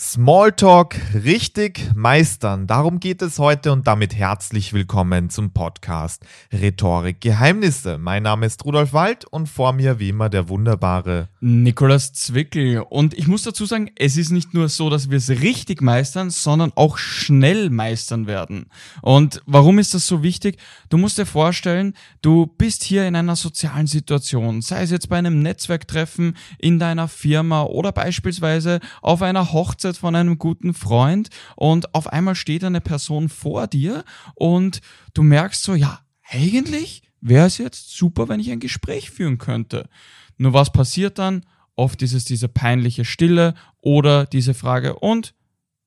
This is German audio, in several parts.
Smalltalk richtig meistern. Darum geht es heute und damit herzlich willkommen zum Podcast Rhetorik Geheimnisse. Mein Name ist Rudolf Wald und vor mir wie immer der wunderbare Nikolas Zwickel. Und ich muss dazu sagen, es ist nicht nur so, dass wir es richtig meistern, sondern auch schnell meistern werden. Und warum ist das so wichtig? Du musst dir vorstellen, du bist hier in einer sozialen Situation, sei es jetzt bei einem Netzwerktreffen in deiner Firma oder beispielsweise auf einer Hochzeit Hochzeit von einem guten Freund und auf einmal steht eine Person vor dir und du merkst so, ja, eigentlich wäre es jetzt super, wenn ich ein Gespräch führen könnte. Nur was passiert dann? Oft ist es diese peinliche Stille oder diese Frage, und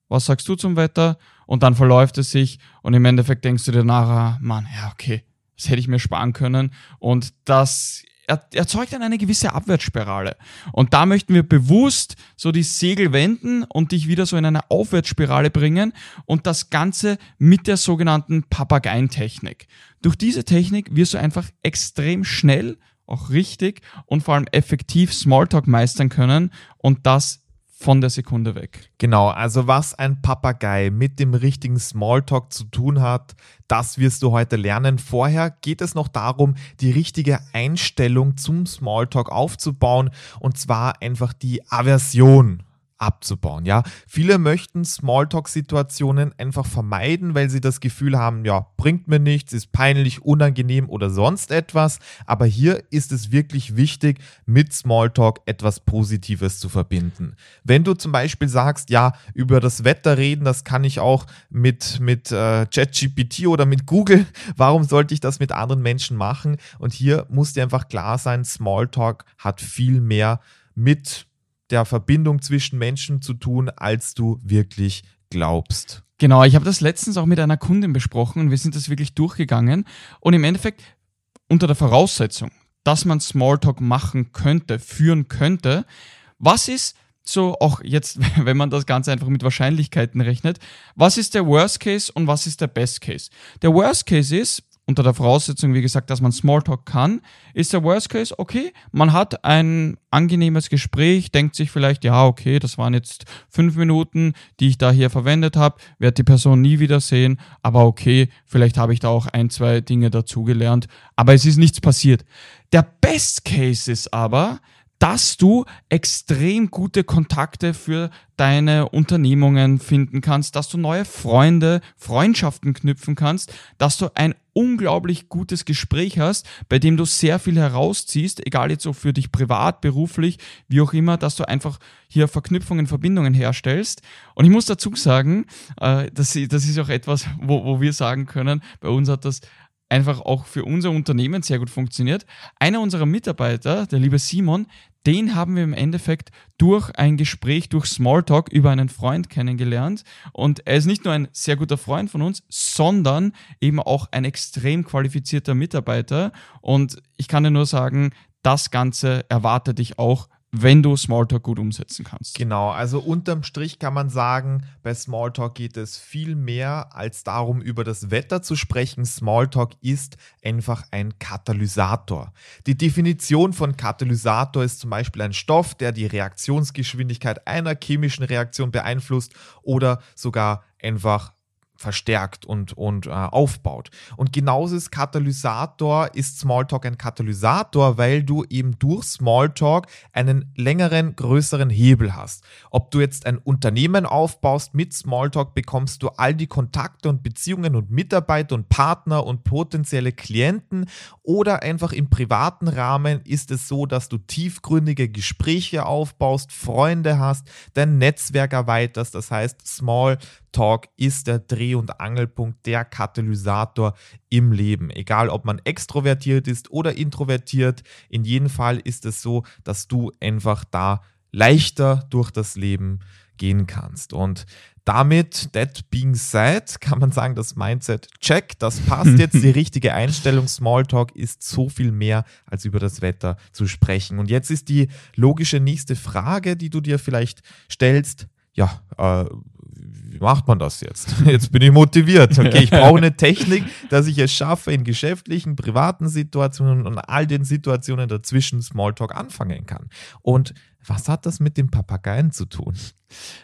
was sagst du zum Wetter? Und dann verläuft es sich und im Endeffekt denkst du dir nachher, Mann, ja, okay, das hätte ich mir sparen können. Und das erzeugt dann eine gewisse Abwärtsspirale. Und da möchten wir bewusst so die Segel wenden und dich wieder so in eine Aufwärtsspirale bringen und das Ganze mit der sogenannten Papageientechnik. Durch diese Technik wirst du einfach extrem schnell, auch richtig und vor allem effektiv Smalltalk meistern können und das von der Sekunde weg. Genau, also was ein Papagei mit dem richtigen Smalltalk zu tun hat, das wirst du heute lernen. Vorher geht es noch darum, die richtige Einstellung zum Smalltalk aufzubauen und zwar einfach die Aversion abzubauen. Ja, viele möchten Smalltalk-Situationen einfach vermeiden, weil sie das Gefühl haben, ja, bringt mir nichts, ist peinlich, unangenehm oder sonst etwas. Aber hier ist es wirklich wichtig, mit Smalltalk etwas Positives zu verbinden. Wenn du zum Beispiel sagst, ja, über das Wetter reden, das kann ich auch mit, mit äh, ChatGPT oder mit Google, warum sollte ich das mit anderen Menschen machen? Und hier muss dir einfach klar sein, Smalltalk hat viel mehr mit der Verbindung zwischen Menschen zu tun, als du wirklich glaubst. Genau, ich habe das letztens auch mit einer Kundin besprochen und wir sind das wirklich durchgegangen. Und im Endeffekt unter der Voraussetzung, dass man Smalltalk machen könnte, führen könnte, was ist so auch jetzt, wenn man das Ganze einfach mit Wahrscheinlichkeiten rechnet, was ist der Worst Case und was ist der Best Case? Der Worst Case ist, unter der Voraussetzung, wie gesagt, dass man Smalltalk kann, ist der Worst Case, okay, man hat ein angenehmes Gespräch, denkt sich vielleicht, ja, okay, das waren jetzt fünf Minuten, die ich da hier verwendet habe, werde die Person nie wieder sehen, aber okay, vielleicht habe ich da auch ein, zwei Dinge dazugelernt, aber es ist nichts passiert. Der Best Case ist aber, dass du extrem gute Kontakte für deine Unternehmungen finden kannst, dass du neue Freunde, Freundschaften knüpfen kannst, dass du ein unglaublich gutes Gespräch hast, bei dem du sehr viel herausziehst, egal jetzt so für dich privat, beruflich, wie auch immer, dass du einfach hier Verknüpfungen, Verbindungen herstellst. Und ich muss dazu sagen, äh, das, ist auch etwas, wo wir sagen können, bei uns hat das einfach auch für unser Unternehmen sehr gut funktioniert. Einer unserer Mitarbeiter, der liebe Simon, den haben wir im Endeffekt durch ein Gespräch, durch Smalltalk über einen Freund kennengelernt. Und er ist nicht nur ein sehr guter Freund von uns, sondern eben auch ein extrem qualifizierter Mitarbeiter. Und ich kann dir nur sagen, das Ganze erwartet dich auch wenn du Smalltalk gut umsetzen kannst. Genau, also unterm Strich kann man sagen, bei Smalltalk geht es viel mehr als darum, über das Wetter zu sprechen. Smalltalk ist einfach ein Katalysator. Die Definition von Katalysator ist zum Beispiel ein Stoff, der die Reaktionsgeschwindigkeit einer chemischen Reaktion beeinflusst oder sogar einfach verstärkt und, und äh, aufbaut. Und genauso ist Katalysator, ist Smalltalk ein Katalysator, weil du eben durch Smalltalk einen längeren, größeren Hebel hast. Ob du jetzt ein Unternehmen aufbaust mit Smalltalk, bekommst du all die Kontakte und Beziehungen und Mitarbeiter und Partner und potenzielle Klienten oder einfach im privaten Rahmen ist es so, dass du tiefgründige Gespräche aufbaust, Freunde hast, dein Netzwerk erweiterst. Das heißt, Smalltalk ist der Dreh- Dreh- und Angelpunkt, der Katalysator im Leben. Egal, ob man extrovertiert ist oder introvertiert, in jedem Fall ist es so, dass du einfach da leichter durch das Leben gehen kannst. Und damit, that being said, kann man sagen, das Mindset check, das passt jetzt, die richtige Einstellung. Smalltalk ist so viel mehr als über das Wetter zu sprechen. Und jetzt ist die logische nächste Frage, die du dir vielleicht stellst. Ja, äh, wie macht man das jetzt? Jetzt bin ich motiviert. Okay, ich brauche eine Technik, dass ich es schaffe, in geschäftlichen, privaten Situationen und all den Situationen dazwischen Smalltalk anfangen kann. Und Was hat das mit dem Papageien zu tun?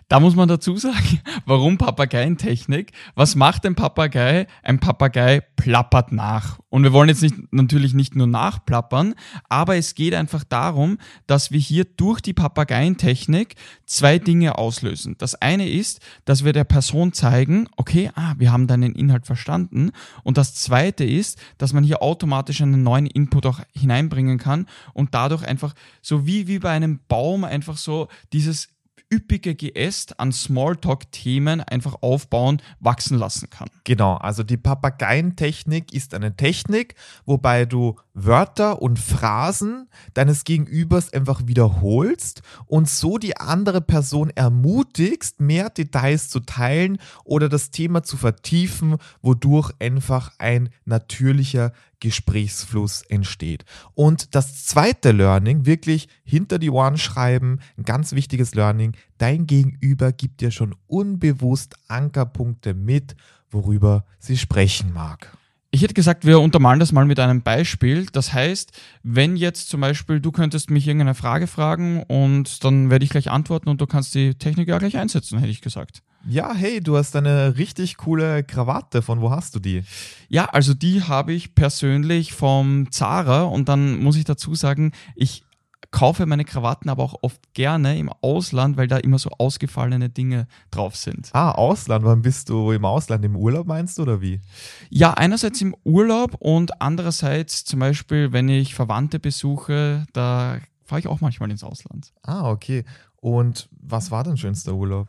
Da muss man dazu sagen, warum Papageientechnik? Was macht ein Papagei? Ein Papagei plappert nach. Und wir wollen jetzt nicht, natürlich nicht nur nachplappern, aber es geht einfach darum, dass wir hier durch die Papageientechnik zwei Dinge auslösen. Das eine ist, dass wir der Person zeigen, okay, ah, wir haben deinen Inhalt verstanden. Und das zweite ist, dass man hier automatisch einen neuen Input auch hineinbringen kann und dadurch einfach so wie, wie bei einem Baum einfach so dieses üppige Geäst an Smalltalk-Themen einfach aufbauen, wachsen lassen kann. Genau, also die Papageientechnik ist eine Technik, wobei du Wörter und Phrasen deines Gegenübers einfach wiederholst und so die andere Person ermutigst, mehr Details zu teilen oder das Thema zu vertiefen, wodurch einfach ein natürlicher Gesprächsfluss entsteht. Und das zweite Learning, wirklich hinter die Ohren schreiben, ein ganz wichtiges Learning, dein Gegenüber gibt dir schon unbewusst Ankerpunkte mit, worüber sie sprechen mag. Ich hätte gesagt, wir untermalen das mal mit einem Beispiel. Das heißt, wenn jetzt zum Beispiel du könntest mich irgendeine Frage fragen und dann werde ich gleich antworten und du kannst die Technik ja gleich einsetzen, hätte ich gesagt. Ja, hey, du hast eine richtig coole Krawatte. Von wo hast du die? Ja, also die habe ich persönlich vom Zara und dann muss ich dazu sagen, ich kaufe meine Krawatten aber auch oft gerne im Ausland, weil da immer so ausgefallene Dinge drauf sind. Ah, Ausland. Wann bist du im Ausland? Im Urlaub meinst du oder wie? Ja, einerseits im Urlaub und andererseits zum Beispiel, wenn ich Verwandte besuche, da fahre ich auch manchmal ins Ausland. Ah, okay. Und was war dein schönster Urlaub?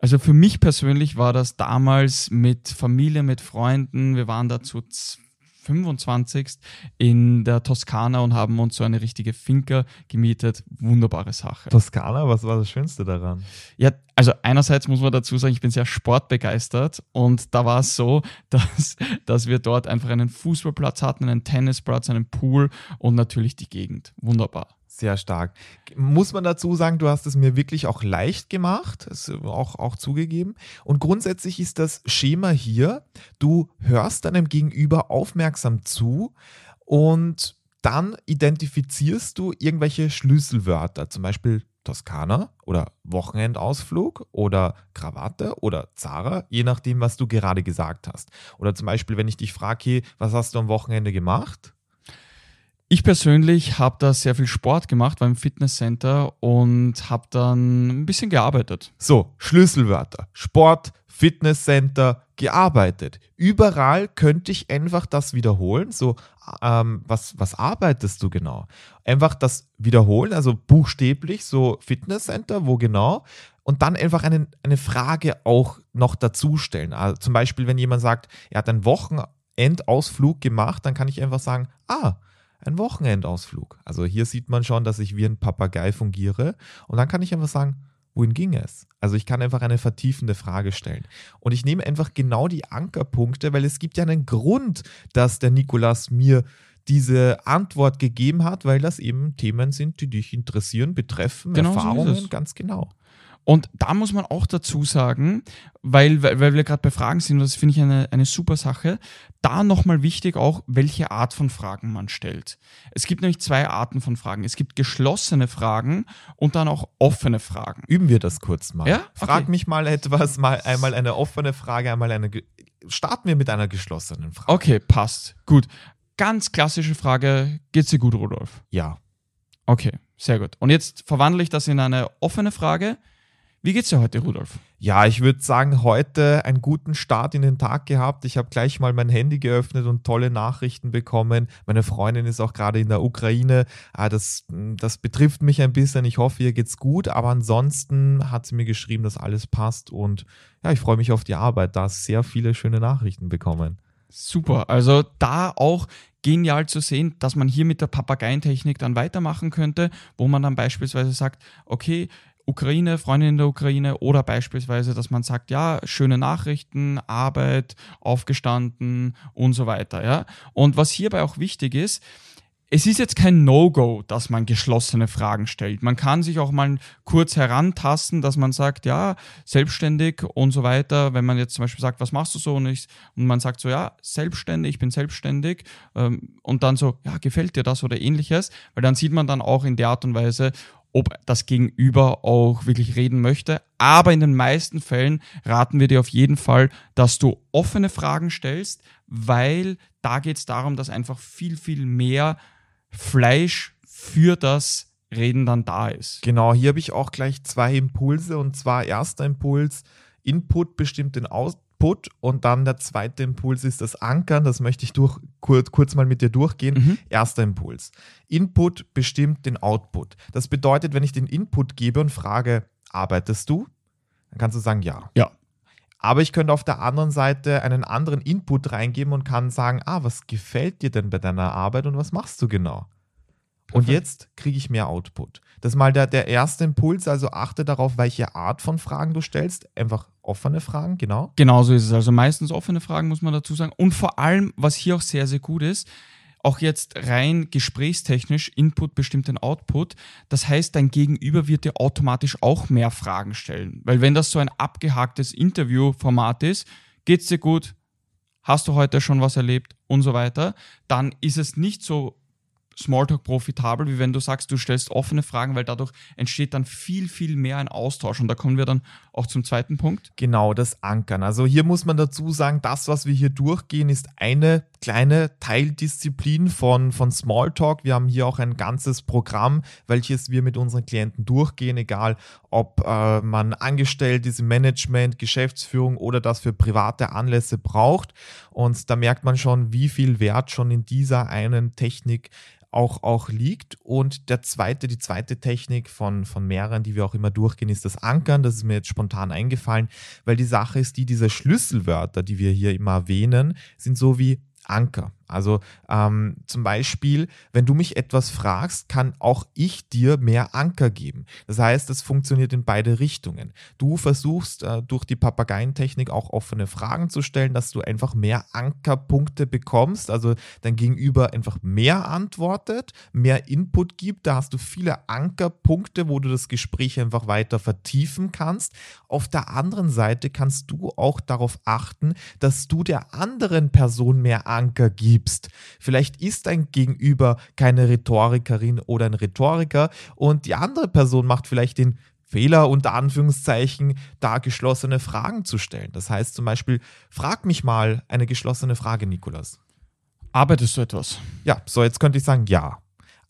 Also für mich persönlich war das damals mit Familie, mit Freunden. Wir waren da zu 25. in der Toskana und haben uns so eine richtige Finca gemietet. Wunderbare Sache. Toskana, was war das Schönste daran? Ja, also einerseits muss man dazu sagen, ich bin sehr sportbegeistert und da war es so, dass, dass wir dort einfach einen Fußballplatz hatten, einen Tennisplatz, einen Pool und natürlich die Gegend. Wunderbar. Sehr stark. Muss man dazu sagen, du hast es mir wirklich auch leicht gemacht, ist auch, auch zugegeben. Und grundsätzlich ist das Schema hier, du hörst deinem Gegenüber aufmerksam zu und dann identifizierst du irgendwelche Schlüsselwörter, zum Beispiel Toskana oder Wochenendausflug oder Krawatte oder Zara, je nachdem, was du gerade gesagt hast. Oder zum Beispiel, wenn ich dich frage, was hast du am Wochenende gemacht? Ich persönlich habe da sehr viel Sport gemacht, war im Fitnesscenter und habe dann ein bisschen gearbeitet. So, Schlüsselwörter. Sport, Fitnesscenter, gearbeitet. Überall könnte ich einfach das wiederholen. So, ähm, was, was arbeitest du genau? Einfach das wiederholen, also buchstäblich, so Fitnesscenter, wo genau? Und dann einfach eine, eine Frage auch noch dazu stellen. Also zum Beispiel, wenn jemand sagt, er hat einen Wochenendausflug gemacht, dann kann ich einfach sagen, ah, ein Wochenendausflug. Also hier sieht man schon, dass ich wie ein Papagei fungiere. Und dann kann ich einfach sagen, wohin ging es? Also ich kann einfach eine vertiefende Frage stellen. Und ich nehme einfach genau die Ankerpunkte, weil es gibt ja einen Grund, dass der Nikolas mir diese Antwort gegeben hat, weil das eben Themen sind, die dich interessieren, betreffen, genau Erfahrungen, so ganz genau. Und da muss man auch dazu sagen, weil, weil, weil wir gerade bei Fragen sind, und das finde ich eine, eine super Sache, da nochmal wichtig auch, welche Art von Fragen man stellt. Es gibt nämlich zwei Arten von Fragen. Es gibt geschlossene Fragen und dann auch offene Fragen. Üben wir das kurz mal. Ja? Okay. Frag mich mal etwas, mal einmal eine offene Frage, einmal eine. Starten wir mit einer geschlossenen Frage. Okay, passt. Gut. Ganz klassische Frage: Geht's dir gut, Rudolf? Ja. Okay, sehr gut. Und jetzt verwandle ich das in eine offene Frage. Wie geht's dir heute, Rudolf? Ja, ich würde sagen, heute einen guten Start in den Tag gehabt. Ich habe gleich mal mein Handy geöffnet und tolle Nachrichten bekommen. Meine Freundin ist auch gerade in der Ukraine. Ah, das, das betrifft mich ein bisschen. Ich hoffe, ihr geht's gut. Aber ansonsten hat sie mir geschrieben, dass alles passt. Und ja, ich freue mich auf die Arbeit. Da sehr viele schöne Nachrichten bekommen. Super. Also da auch genial zu sehen, dass man hier mit der Papageientechnik dann weitermachen könnte, wo man dann beispielsweise sagt, okay, Ukraine, Freundin in der Ukraine oder beispielsweise, dass man sagt, ja, schöne Nachrichten, Arbeit, aufgestanden und so weiter, ja. Und was hierbei auch wichtig ist, es ist jetzt kein No-Go, dass man geschlossene Fragen stellt. Man kann sich auch mal kurz herantasten, dass man sagt, ja, selbstständig und so weiter. Wenn man jetzt zum Beispiel sagt, was machst du so? Und, ich, und man sagt so, ja, selbstständig, ich bin selbstständig. Ähm, und dann so, ja, gefällt dir das oder ähnliches? Weil dann sieht man dann auch in der Art und Weise, ob das Gegenüber auch wirklich reden möchte. Aber in den meisten Fällen raten wir dir auf jeden Fall, dass du offene Fragen stellst, weil da geht es darum, dass einfach viel, viel mehr Fleisch für das Reden dann da ist. Genau, hier habe ich auch gleich zwei Impulse und zwar erster Impuls, Input bestimmt den Output und dann der zweite Impuls ist das Ankern, das möchte ich durch, kurz, kurz mal mit dir durchgehen. Mhm. Erster Impuls, Input bestimmt den Output. Das bedeutet, wenn ich den Input gebe und frage, arbeitest du? Dann kannst du sagen, ja. Ja. Aber ich könnte auf der anderen Seite einen anderen Input reingeben und kann sagen, ah, was gefällt dir denn bei deiner Arbeit und was machst du genau? Und jetzt kriege ich mehr Output. Das ist mal der, der erste Impuls, also achte darauf, welche Art von Fragen du stellst. Einfach offene Fragen, genau. Genau so ist es. Also meistens offene Fragen, muss man dazu sagen. Und vor allem, was hier auch sehr, sehr gut ist, auch jetzt rein gesprächstechnisch, Input bestimmt den Output. Das heißt, dein Gegenüber wird dir automatisch auch mehr Fragen stellen. Weil wenn das so ein abgehaktes Interviewformat ist, geht's dir gut? Hast du heute schon was erlebt? Und so weiter, dann ist es nicht so Smalltalk profitabel, wie wenn du sagst, du stellst offene Fragen, weil dadurch entsteht dann viel, viel mehr ein Austausch. Und da kommen wir dann auch zum zweiten Punkt. Genau, das Ankern. Also hier muss man dazu sagen, das, was wir hier durchgehen, ist eine kleine Teildisziplin von, von Smalltalk. Wir haben hier auch ein ganzes Programm, welches wir mit unseren Klienten durchgehen, egal ob äh, man angestellt ist im Management, Geschäftsführung oder das für private Anlässe braucht. Und da merkt man schon, wie viel Wert schon in dieser einen Technik auch, auch liegt. Und der zweite, die zweite Technik von, von mehreren, die wir auch immer durchgehen, ist das Ankern. Das ist mir jetzt spontan eingefallen, weil die Sache ist die, diese Schlüsselwörter, die wir hier immer erwähnen, sind so wie Anker. Also ähm, zum Beispiel, wenn du mich etwas fragst, kann auch ich dir mehr Anker geben. Das heißt, es funktioniert in beide Richtungen. Du versuchst äh, durch die Papageientechnik auch offene Fragen zu stellen, dass du einfach mehr Ankerpunkte bekommst, also dein Gegenüber einfach mehr antwortet, mehr Input gibt. Da hast du viele Ankerpunkte, wo du das Gespräch einfach weiter vertiefen kannst. Auf der anderen Seite kannst du auch darauf achten, dass du der anderen Person mehr Anker gibst gibst. Vielleicht ist dein Gegenüber keine Rhetorikerin oder ein Rhetoriker und die andere Person macht vielleicht den Fehler unter Anführungszeichen, da geschlossene Fragen zu stellen. Das heißt zum Beispiel, frag mich mal eine geschlossene Frage, Nikolas. Arbeitest du etwas? Ja, so jetzt könnte ich sagen, ja.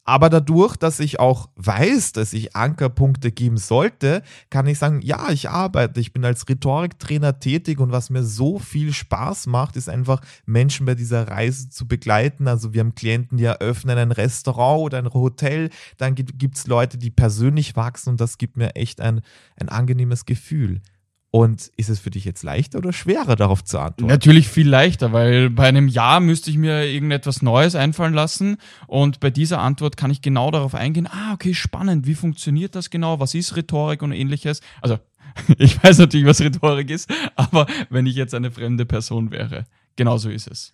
Aber dadurch, dass ich auch weiß, dass ich Ankerpunkte geben sollte, kann ich sagen, ja, ich arbeite, ich bin als Rhetoriktrainer tätig und was mir so viel Spaß macht, ist einfach Menschen bei dieser Reise zu begleiten. Also wir haben Klienten, die eröffnen ein Restaurant oder ein Hotel, dann gibt es Leute, die persönlich wachsen und das gibt mir echt ein, ein angenehmes Gefühl. Und ist es für dich jetzt leichter oder schwerer, darauf zu antworten? Natürlich viel leichter, weil bei einem Ja müsste ich mir irgendetwas Neues einfallen lassen. Und bei dieser Antwort kann ich genau darauf eingehen, ah, okay, spannend, wie funktioniert das genau, was ist Rhetorik und ähnliches. Also, ich weiß natürlich, was Rhetorik ist, aber wenn ich jetzt eine fremde Person wäre, genauso ist es.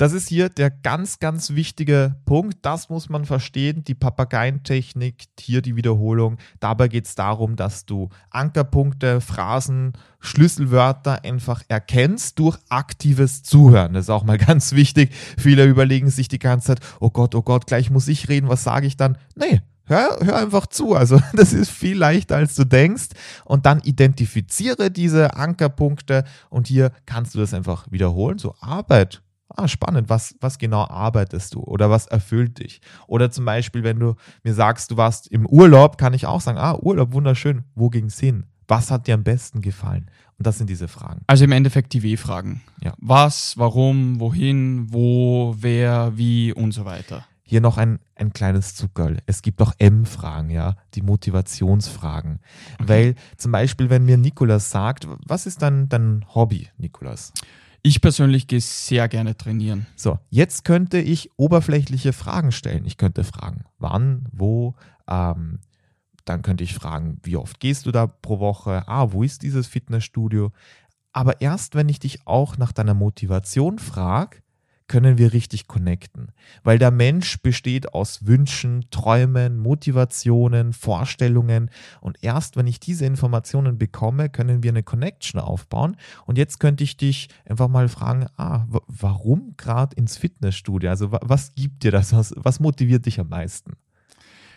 Das ist hier der ganz, ganz wichtige Punkt. Das muss man verstehen. Die Papageientechnik, hier die Wiederholung. Dabei geht es darum, dass du Ankerpunkte, Phrasen, Schlüsselwörter einfach erkennst durch aktives Zuhören. Das ist auch mal ganz wichtig. Viele überlegen sich die ganze Zeit, oh Gott, oh Gott, gleich muss ich reden, was sage ich dann? Nee, Hör, hör, einfach zu. Also das ist viel leichter, als du denkst. Und dann identifiziere diese Ankerpunkte und hier kannst du das einfach wiederholen. So Arbeit ah, spannend, was, was genau arbeitest du oder was erfüllt dich? Oder zum Beispiel, wenn du mir sagst, du warst im Urlaub, kann ich auch sagen, ah, Urlaub, wunderschön, wo ging es hin? Was hat dir am besten gefallen? Und das sind diese Fragen. Also im Endeffekt die W-Fragen. Ja. Was, warum, wohin, wo, wer, wie und so weiter. Hier noch ein, ein kleines Zuckerl. Es gibt auch M-Fragen, ja, die Motivationsfragen. Okay. Weil zum Beispiel, wenn mir Nikolas sagt, was ist dein, dein Hobby, Nikolas? Ich persönlich gehe sehr gerne trainieren. So, jetzt könnte ich oberflächliche Fragen stellen. Ich könnte fragen, wann, wo, ähm, dann könnte ich fragen, wie oft gehst du da pro Woche? Ah, wo ist dieses Fitnessstudio? Aber erst wenn ich dich auch nach deiner Motivation frage, können wir richtig connecten. Weil der Mensch besteht aus Wünschen, Träumen, Motivationen, Vorstellungen. Und erst wenn ich diese Informationen bekomme, können wir eine Connection aufbauen. Und jetzt könnte ich dich einfach mal fragen, ah, warum gerade ins Fitnessstudio? Also was gibt dir das? Was, was motiviert dich am meisten?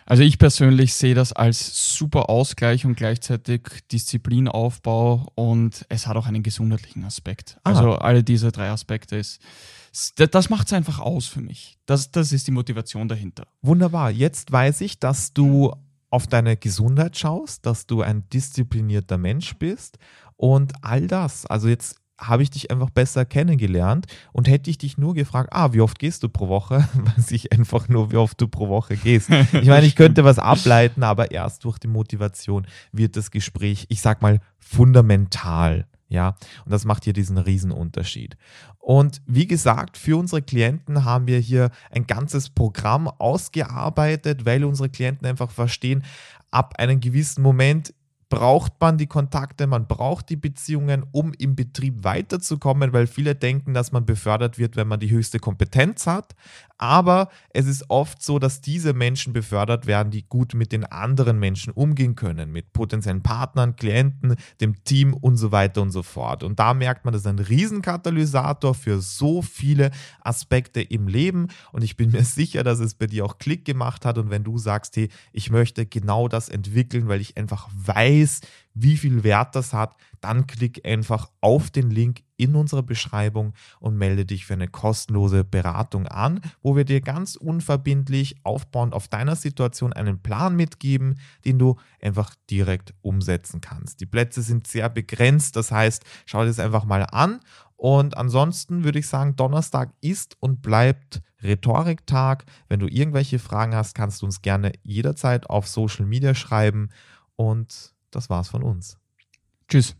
Also ich persönlich sehe das als super Ausgleich und gleichzeitig Disziplinaufbau und es hat auch einen gesundheitlichen Aspekt. Ah. Also alle diese drei Aspekte ist, das macht es einfach aus für mich. Das, das ist die Motivation dahinter. Wunderbar. Jetzt weiß ich, dass du auf deine Gesundheit schaust, dass du ein disziplinierter Mensch bist und all das. Also jetzt habe ich dich einfach besser kennengelernt und hätte ich dich nur gefragt, ah, wie oft gehst du pro Woche, weiß ich einfach nur, wie oft du pro Woche gehst. Ich meine, ich könnte was ableiten, aber erst durch die Motivation wird das Gespräch, ich sag mal, fundamental. Ja, und das macht hier diesen Riesenunterschied. Und wie gesagt, für unsere Klienten haben wir hier ein ganzes Programm ausgearbeitet, weil unsere Klienten einfach verstehen, ab einem gewissen Moment braucht man die Kontakte, man braucht die Beziehungen, um im Betrieb weiterzukommen, weil viele denken, dass man befördert wird, wenn man die höchste Kompetenz hat. Aber es ist oft so, dass diese Menschen befördert werden, die gut mit den anderen Menschen umgehen können, mit potenziellen Partnern, Klienten, dem Team und so weiter und so fort. Und da merkt man, das ist ein Riesenkatalysator für so viele Aspekte im Leben. Und ich bin mir sicher, dass es bei dir auch Klick gemacht hat. Und wenn du sagst, hey, ich möchte genau das entwickeln, weil ich einfach weiß, wie viel Wert das hat, dann klick einfach auf den Link in unserer Beschreibung und melde dich für eine kostenlose Beratung an, wo wir dir ganz unverbindlich aufbauend auf deiner Situation einen Plan mitgeben, den du einfach direkt umsetzen kannst. Die Plätze sind sehr begrenzt, das heißt, schau dir das einfach mal an und ansonsten würde ich sagen, Donnerstag ist und bleibt Rhetoriktag. Wenn du irgendwelche Fragen hast, kannst du uns gerne jederzeit auf Social Media schreiben und das war's von uns. Tschüss.